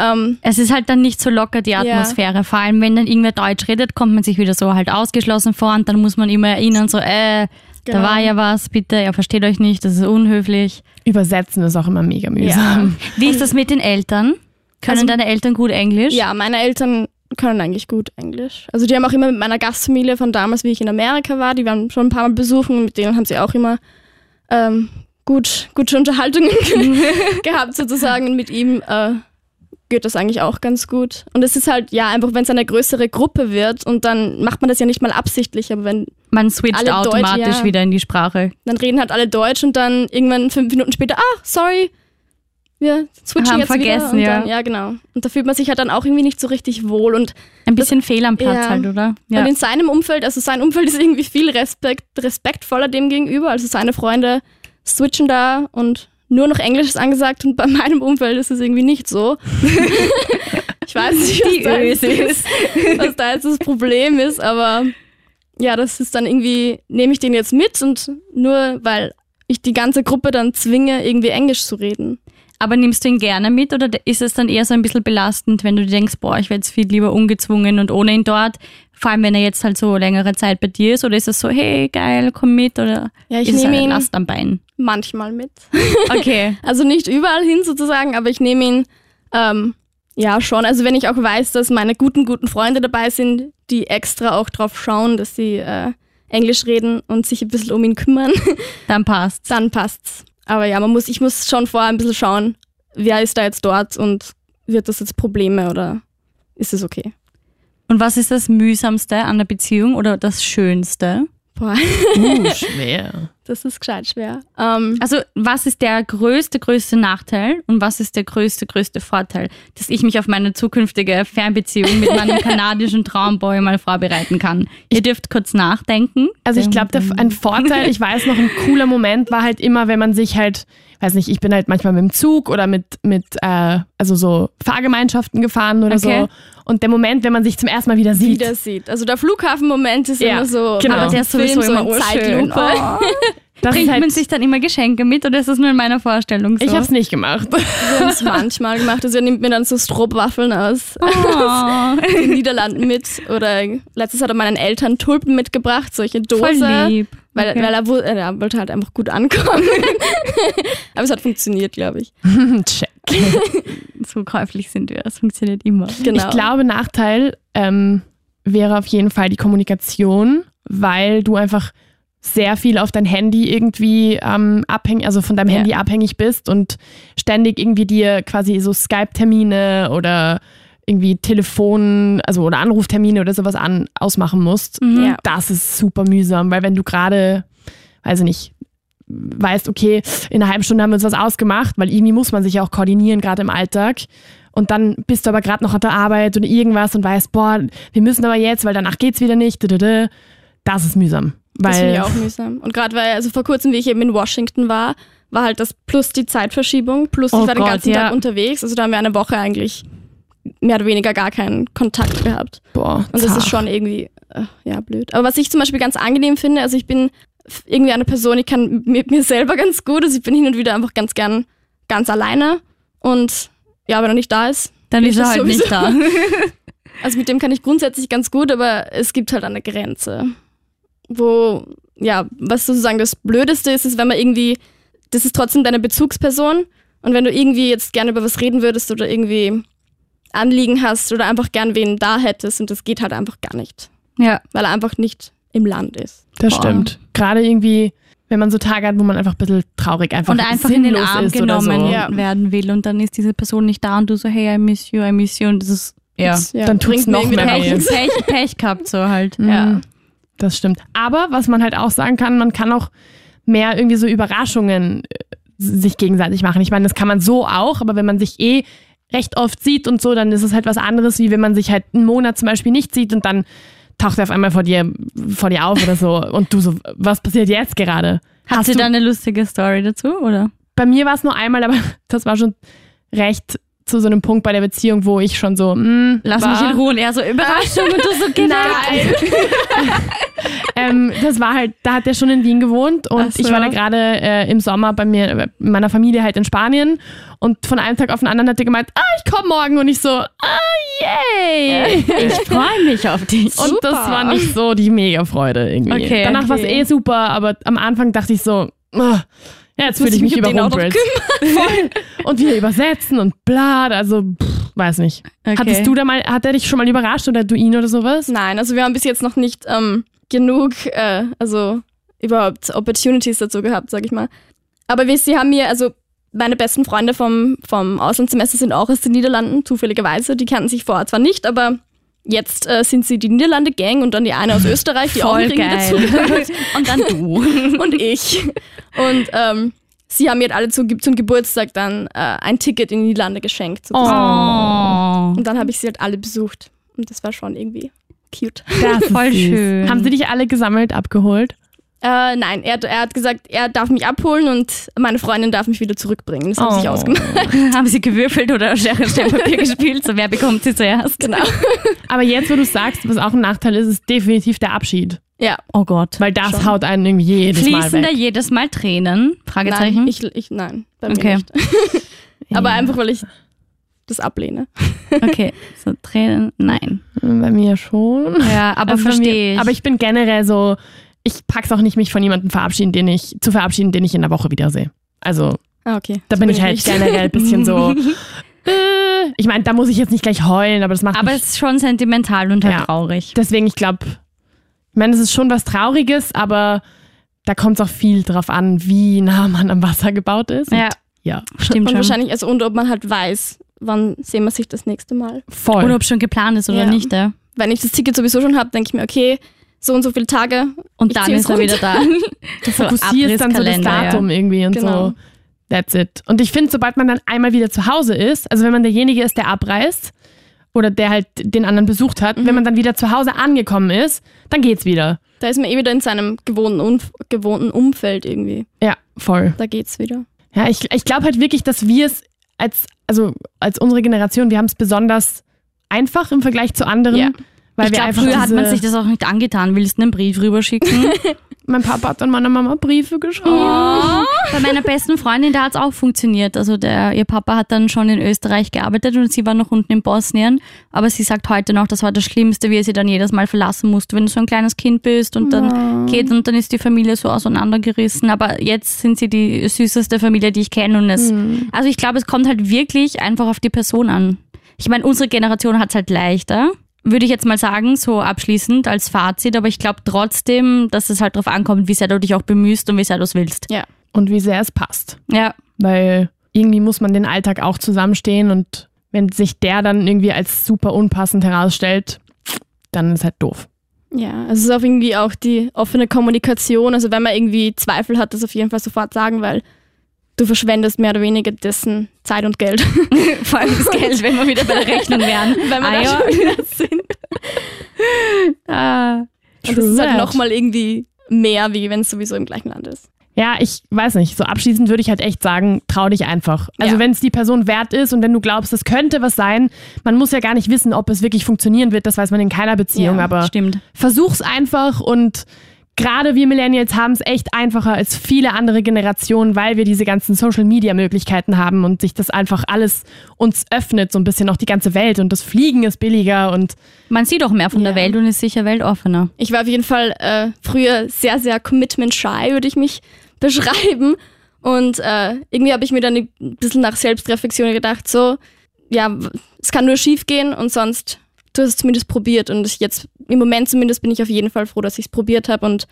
Speaker 1: ähm,
Speaker 3: Es ist halt dann nicht so locker, die Atmosphäre. Vor allem, wenn dann irgendwer Deutsch redet, kommt man sich wieder so halt ausgeschlossen vor und dann muss man immer erinnern, so, äh, da
Speaker 1: Genau.
Speaker 3: war ja was, bitte, er versteht euch nicht, das ist unhöflich.
Speaker 2: Übersetzen ist auch immer mega mühsam.
Speaker 3: Wie ist das mit den Eltern? Können
Speaker 1: Also-
Speaker 3: deine Eltern gut Englisch?
Speaker 1: Ja, meine Eltern können eigentlich gut Englisch. Also die haben auch immer mit meiner Gastfamilie von damals, wie ich in Amerika war, die waren schon ein paar Mal besuchen, mit denen haben sie auch immer ähm, gut, gute Unterhaltungen gehabt sozusagen. Und mit ihm äh, geht das eigentlich auch ganz gut. Und es ist halt, ja, einfach wenn es eine größere Gruppe wird und dann macht man das ja nicht mal absichtlich, aber wenn,
Speaker 3: Man switcht
Speaker 1: Alle Deutsch,
Speaker 3: automatisch
Speaker 1: ja.
Speaker 3: wieder in die Sprache.
Speaker 1: dann reden halt alle Deutsch und dann irgendwann fünf Minuten später, ah, sorry, wir switchen
Speaker 3: Haben
Speaker 1: jetzt
Speaker 3: vergessen,
Speaker 1: wieder. Und
Speaker 3: ja.
Speaker 1: Dann, ja, genau. Und da fühlt man sich halt dann auch irgendwie nicht so richtig wohl und
Speaker 3: Ein bisschen fehl am Platz
Speaker 1: ja.
Speaker 3: halt, oder?
Speaker 1: Und in seinem Umfeld, also sein Umfeld ist irgendwie viel Respekt, respektvoller dem gegenüber. Also seine Freunde switchen da und nur noch Englisch ist angesagt und bei meinem Umfeld ist es irgendwie nicht so. ich weiß nicht, was da, jetzt was da jetzt das Problem ist, aber ja, das ist dann irgendwie, nehme ich den jetzt mit und nur weil ich die ganze Gruppe dann zwinge, irgendwie Englisch zu reden.
Speaker 3: Aber nimmst du ihn gerne mit oder ist es dann eher so ein bisschen belastend, wenn du dir denkst, boah, ich wäre jetzt viel lieber ungezwungen und ohne ihn dort? Vor allem, wenn er jetzt halt so längere Zeit bei dir ist oder ist es so, hey, geil, komm mit oder
Speaker 1: Ja, ich
Speaker 3: ist es
Speaker 1: nehme
Speaker 3: eine
Speaker 1: ihn-
Speaker 3: Last am Bein?
Speaker 1: Manchmal mit.
Speaker 3: Okay.
Speaker 1: Also nicht überall hin sozusagen, aber ich nehme ihn ähm, ja schon. Also wenn ich auch weiß, dass meine guten, guten Freunde dabei sind, die extra auch drauf schauen, dass sie äh, Englisch reden und sich ein bisschen um ihn kümmern,
Speaker 3: Dann passt's.
Speaker 1: dann passt's. Aber ja, man muss, ich muss schon vorher ein bisschen schauen, wer ist da jetzt dort und wird das jetzt Probleme oder ist es okay?
Speaker 3: Und was ist das Mühsamste an der Beziehung oder das Schönste?
Speaker 1: Boah,
Speaker 2: Uh, schwer.
Speaker 1: Das ist gescheit schwer. Ähm,
Speaker 3: Also, was ist der größte, größte Nachteil und was ist der größte, größte Vorteil, dass ich mich auf meine zukünftige Fernbeziehung mit meinem kanadischen Traumboy mal vorbereiten kann? Ihr dürft kurz nachdenken.
Speaker 2: Also ich glaube, ein Vorteil, ich weiß noch, ein cooler Moment war halt immer, wenn man sich halt, weiß nicht, ich bin halt manchmal mit dem Zug oder mit, mit äh, also so Fahrgemeinschaften gefahren oder
Speaker 3: Okay.
Speaker 2: so. Und der Moment, wenn man sich zum ersten Mal wieder sieht.
Speaker 1: wieder sieht. Also der Flughafenmoment ist
Speaker 2: Ja,
Speaker 1: immer so,
Speaker 2: genau.
Speaker 1: aber der
Speaker 3: ist sowieso
Speaker 1: Film
Speaker 3: immer
Speaker 1: so. Zeitlupe.
Speaker 3: Oh.
Speaker 2: das
Speaker 3: Bringt
Speaker 2: halt,
Speaker 3: man sich dann immer Geschenke mit oder ist das nur in meiner Vorstellung so?
Speaker 2: ich habe es nicht gemacht.
Speaker 1: Wir haben es manchmal gemacht. Also er nimmt mir dann so Strohwaffeln aus
Speaker 3: Oh,
Speaker 1: den Niederlanden mit. Oder letztes hat er meinen Eltern Tulpen mitgebracht, solche
Speaker 3: voll
Speaker 1: Dose.
Speaker 3: lieb.
Speaker 1: Weil,
Speaker 3: Okay.
Speaker 1: weil er, wu- äh, er wollte halt einfach gut ankommen. Aber es hat funktioniert, glaube ich.
Speaker 2: Check.
Speaker 3: So käuflich sind wir, das funktioniert immer.
Speaker 1: Genau.
Speaker 2: Ich glaube, Nachteil ähm, wäre auf jeden Fall die Kommunikation, weil du einfach sehr viel auf dein Handy irgendwie ähm, abhängig, also von deinem
Speaker 1: Ja.
Speaker 2: Handy abhängig bist und ständig irgendwie dir quasi so Skype-Termine oder irgendwie Telefon, also oder Anruftermine oder sowas an, ausmachen musst.
Speaker 3: Mhm.
Speaker 1: Ja.
Speaker 2: Das ist super mühsam, weil wenn du gerade, weiß ich nicht, weißt, okay, in einer halben Stunde haben wir uns was ausgemacht, weil irgendwie muss man sich ja auch koordinieren, gerade im Alltag. Und dann bist du aber gerade noch an der Arbeit oder irgendwas und weißt, boah, wir müssen aber jetzt, weil danach geht's wieder nicht. Das ist mühsam.
Speaker 1: Das finde ich auch mühsam. Und gerade weil, also vor kurzem, wie ich eben in Washington war, war halt das plus die Zeitverschiebung, plus
Speaker 3: Oh
Speaker 1: ich war den
Speaker 3: Gott,
Speaker 1: ganzen
Speaker 3: ja.
Speaker 1: Tag unterwegs. Also da haben wir eine Woche eigentlich mehr oder weniger gar keinen Kontakt gehabt.
Speaker 2: boah,
Speaker 1: Und das ist schon irgendwie, äh, ja, blöd. Aber was ich zum Beispiel ganz angenehm finde, also ich bin irgendwie eine Person, ich kann mit mir selber ganz gut, also ich bin hin und wieder einfach ganz gern ganz alleine. Und ja, wenn er nicht da ist,
Speaker 3: Dann ist er halt
Speaker 1: sowieso.
Speaker 3: nicht da.
Speaker 1: Also mit dem kann ich grundsätzlich ganz gut, aber es gibt halt eine Grenze. Wo, ja, was sozusagen das Blödeste ist, ist, wenn man irgendwie, das ist trotzdem deine Bezugsperson und wenn du irgendwie jetzt gerne über was reden würdest oder irgendwie Anliegen hast oder einfach gern wen da hättest und das geht halt einfach gar nicht,
Speaker 3: Ja.
Speaker 1: weil er einfach nicht im Land ist.
Speaker 2: Das
Speaker 3: Boah.
Speaker 2: stimmt. Gerade irgendwie, wenn man so Tage hat, wo man einfach ein bisschen traurig einfach
Speaker 3: Und einfach in den
Speaker 2: sinnlos
Speaker 3: Arm
Speaker 2: ist oder
Speaker 3: genommen
Speaker 2: so.
Speaker 1: Ja.
Speaker 3: werden will und dann ist diese Person nicht da und du so, hey, I miss you, I miss you und das ist, ja.
Speaker 1: Ja
Speaker 2: Dann
Speaker 1: mir
Speaker 2: noch
Speaker 1: irgendwie
Speaker 2: mehr
Speaker 1: nichts.
Speaker 3: Pech, Pech gehabt so halt.
Speaker 1: Ja.
Speaker 2: Mhm. Das stimmt. Aber was man halt auch sagen kann, man kann auch mehr irgendwie so Überraschungen äh, sich gegenseitig machen. Ich meine, das kann man so auch, aber wenn man sich eh recht oft sieht und so, dann ist es halt was anderes, wie wenn man sich halt einen Monat zum Beispiel nicht sieht und dann taucht er auf einmal vor dir, vor dir auf oder so und du so, was passiert jetzt gerade?
Speaker 3: Hast du da eine lustige Story dazu, oder?
Speaker 2: Bei mir war es nur einmal, aber das war schon recht zu so einem Punkt bei der Beziehung, wo ich schon so, mm,
Speaker 3: Lass
Speaker 2: war,
Speaker 3: mich in Ruhe. Und er so, Überraschung und du so, genau.
Speaker 2: ähm, das war halt, da hat er schon in Wien gewohnt und
Speaker 3: so.
Speaker 2: ich war da gerade äh, im Sommer bei mir, äh, in meiner Familie halt in Spanien und von einem Tag auf den anderen hat er gemeint, ah, ich komme morgen und ich so, ah, yay!
Speaker 3: Ich freue mich auf dich.
Speaker 2: Und das war nicht so die Mega-Freude irgendwie.
Speaker 3: Okay,
Speaker 2: Danach war es
Speaker 1: okay.
Speaker 2: eh super, aber am Anfang dachte ich so, ah, ja, jetzt fühle ich mich
Speaker 1: noch
Speaker 2: überrumpelt. Voll. Und wieder übersetzen und bla, also pff, weiß nicht.
Speaker 3: Okay.
Speaker 2: Hattest du da mal, hat er dich schon mal überrascht oder du ihn oder sowas?
Speaker 1: Nein, also wir haben bis jetzt noch nicht ähm, genug, äh, also überhaupt Opportunities dazu gehabt, sag ich mal. Aber wir, sie haben mir, also meine besten Freunde vom, vom Auslandssemester sind auch aus den Niederlanden, zufälligerweise. Die kannten sich vorher zwar nicht, aber jetzt äh, sind sie die Niederlande-Gang und dann die eine aus Österreich, die auch
Speaker 3: Voll
Speaker 1: irgendwie dazu.
Speaker 3: Und dann du.
Speaker 1: und ich. Und ähm, sie haben mir alle zu, zum Geburtstag dann äh, ein Ticket in die Niederlande geschenkt. sozusagen.
Speaker 3: Oh.
Speaker 1: Und dann habe ich sie halt alle besucht. Und das war schon irgendwie cute.
Speaker 2: Ist
Speaker 3: Voll
Speaker 2: süß.
Speaker 3: schön.
Speaker 2: Haben sie dich alle gesammelt, abgeholt?
Speaker 1: Äh, nein, er, hat- er hat gesagt, er darf mich abholen und meine Freundin darf mich wieder zurückbringen. Das haben sie sich
Speaker 2: Oh.
Speaker 1: ausgemacht.
Speaker 3: Haben sie gewürfelt oder Schere, Stein, Papier gespielt? So, wer bekommt sie zuerst?
Speaker 1: Genau.
Speaker 2: Aber jetzt, wo du sagst, was auch ein Nachteil ist, ist definitiv der Abschied.
Speaker 1: Ja.
Speaker 3: Oh Gott.
Speaker 2: Weil das
Speaker 1: Schon.
Speaker 2: haut einen irgendwie jedes Mal
Speaker 3: Fließen da jedes Mal Tränen? Fragezeichen.
Speaker 1: Nein, ich, ich, nein, bei mir
Speaker 3: Okay.
Speaker 1: nicht. Aber
Speaker 2: Ja.
Speaker 1: einfach, weil ich das ablehne.
Speaker 3: Okay, so Tränen, nein.
Speaker 2: Bei mir schon.
Speaker 3: Ja, aber
Speaker 2: Also
Speaker 3: verstehe ich.
Speaker 2: Aber ich bin generell so, ich pack's auch nicht, mich von jemandem verabschieden, den ich, zu verabschieden, den ich in der Woche wiedersehe. Also,
Speaker 1: Ah, okay.
Speaker 2: da bin ich halt
Speaker 1: nicht.
Speaker 2: generell ein bisschen so. Äh, ich meine, da muss ich jetzt nicht gleich heulen, aber das macht
Speaker 3: aber es ist schon sentimental und halt
Speaker 2: Ja.
Speaker 3: traurig.
Speaker 2: Deswegen, ich glaube, ich meine, es ist schon was Trauriges, aber da kommt es auch viel drauf an, wie nah man am Wasser gebaut ist.
Speaker 3: Ja,
Speaker 2: Ja,
Speaker 3: stimmt
Speaker 1: Und
Speaker 3: schon.
Speaker 1: wahrscheinlich, also und ob man halt weiß, wann sehen wir sich das nächste Mal.
Speaker 2: voll.
Speaker 3: Oder ob es schon geplant ist oder
Speaker 1: Ja.
Speaker 3: nicht. Ja.
Speaker 1: Wenn ich das Ticket sowieso schon habe, denke ich mir, okay, so und so viele Tage.
Speaker 3: Und dann ist er wieder da.
Speaker 2: du fokussierst dann so das
Speaker 3: Abrisskalender, ja.
Speaker 2: Datum irgendwie und
Speaker 1: Genau.
Speaker 2: so. That's it. Und ich finde, sobald man dann einmal wieder zu Hause ist, also wenn man derjenige ist, der abreist oder der halt den anderen besucht hat,
Speaker 1: Mhm.
Speaker 2: wenn man dann wieder zu Hause angekommen ist, dann geht's wieder.
Speaker 1: Da ist man eh wieder in seinem gewohnten, Umf gewohnten Umfeld irgendwie.
Speaker 2: Ja, voll.
Speaker 1: Da geht's wieder.
Speaker 2: Ja, ich, ich glaube halt wirklich, dass wir es als, also als unsere Generation, wir haben es besonders einfach im Vergleich zu anderen.
Speaker 1: Ja.
Speaker 2: Weil
Speaker 3: ich glaube, früher hat man sich das auch nicht angetan. Willst du einen Brief rüberschicken?
Speaker 2: Mein Papa hat dann meiner Mama Briefe geschrieben.
Speaker 3: Oh, bei meiner besten Freundin, da hat es auch funktioniert. Also der, ihr Papa hat dann schon in Österreich gearbeitet und sie war noch unten in Bosnien. Aber sie sagt heute noch, das war das Schlimmste, wie er sie dann jedes Mal verlassen musste, wenn du so ein kleines Kind bist und dann geht und dann ist die Familie so auseinandergerissen. Aber jetzt sind sie die süßeste Familie, die ich kenne. Und es, also ich glaube, es kommt halt wirklich einfach auf die Person an. Ich meine, unsere Generation hat es halt leichter. Würde ich jetzt mal sagen, so abschließend als Fazit, aber ich glaube trotzdem, dass es halt darauf ankommt, wie sehr du dich auch bemühst und wie sehr du es willst.
Speaker 1: Ja.
Speaker 2: Und wie sehr es passt.
Speaker 3: Ja,
Speaker 2: Weil irgendwie muss man den Alltag auch zusammenstehen und wenn sich der dann irgendwie als super unpassend herausstellt, dann ist halt doof.
Speaker 1: Ja, also es ist auch irgendwie auch die offene Kommunikation. Also wenn man irgendwie Zweifel hat, das auf jeden Fall sofort sagen, weil du verschwendest mehr oder weniger dessen Zeit und Geld.
Speaker 3: vor allem das Geld, wenn wir wieder bei der Rechnung wären.
Speaker 1: wenn wir
Speaker 3: Ah,
Speaker 1: da
Speaker 3: ja.
Speaker 1: schon wieder sind.
Speaker 3: Ah.
Speaker 1: Und das ist halt nochmal irgendwie mehr, wie wenn es sowieso im gleichen Land ist.
Speaker 2: Ja, ich weiß nicht. So abschließend würde ich halt echt sagen, trau dich einfach. Also
Speaker 1: Ja.
Speaker 2: wenn es die Person wert ist und wenn du glaubst, es könnte was sein, man muss ja gar nicht wissen, ob es wirklich funktionieren wird. Das weiß man in keiner Beziehung.
Speaker 1: Ja,
Speaker 2: aber
Speaker 3: Stimmt.
Speaker 2: versuch's einfach und gerade wir Millennials haben es echt einfacher als viele andere Generationen, weil wir diese ganzen Social Media Möglichkeiten haben und sich das einfach alles uns öffnet, so ein bisschen auch die ganze Welt und das Fliegen ist billiger und
Speaker 3: Man sieht auch mehr von der
Speaker 1: Ja.
Speaker 3: Welt und ist sicher weltoffener.
Speaker 1: Ich war auf jeden Fall äh, früher sehr, sehr commitment-shy, würde ich mich beschreiben. Und äh, irgendwie habe ich mir dann ein bisschen nach Selbstreflexion gedacht, so, ja, es kann nur schief gehen und sonst, du hast es zumindest probiert. Und ich jetzt, im Moment zumindest bin ich auf jeden Fall froh, dass ich es probiert habe. Und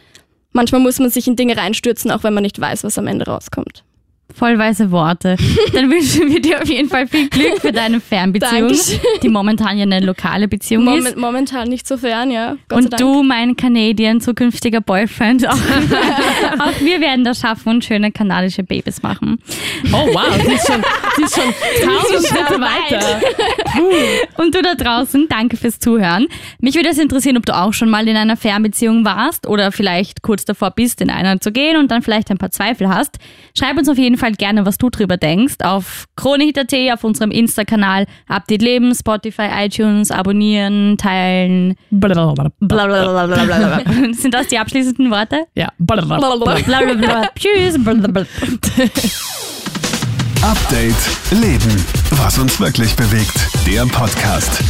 Speaker 1: manchmal muss man sich in Dinge reinstürzen, auch wenn man nicht weiß, was am Ende rauskommt.
Speaker 3: Voll weise Worte. Dann wünschen wir dir auf jeden Fall viel Glück für deine Fernbeziehung,
Speaker 1: Dankeschön.
Speaker 3: die momentan ja eine lokale Beziehung ist.
Speaker 1: Moment, momentan nicht so fern, ja. Gott sei
Speaker 3: Und
Speaker 1: Dank.
Speaker 3: du, mein Canadian zukünftiger Boyfriend, auch, auch wir werden das schaffen und schöne kanadische Babys machen.
Speaker 2: oh wow, sie ist schon, sie ist schon tausend Schritte weiter.
Speaker 3: Und du da draußen, danke fürs Zuhören. Mich würde es interessieren, ob du auch schon mal in einer Fernbeziehung warst oder vielleicht kurz davor bist, in einer zu gehen und dann vielleicht ein paar Zweifel hast. Schreib uns auf jeden Fall gerne, was du drüber denkst, auf kronehit.at, auf unserem Insta-Kanal, Update Leben, Spotify, iTunes, abonnieren, teilen,
Speaker 2: Blablabla.
Speaker 3: blablabla. Sind das die abschließenden Worte?
Speaker 2: Ja.
Speaker 3: Tschüss. Blablabla.
Speaker 4: Update Leben. Was uns wirklich bewegt. Der Podcast.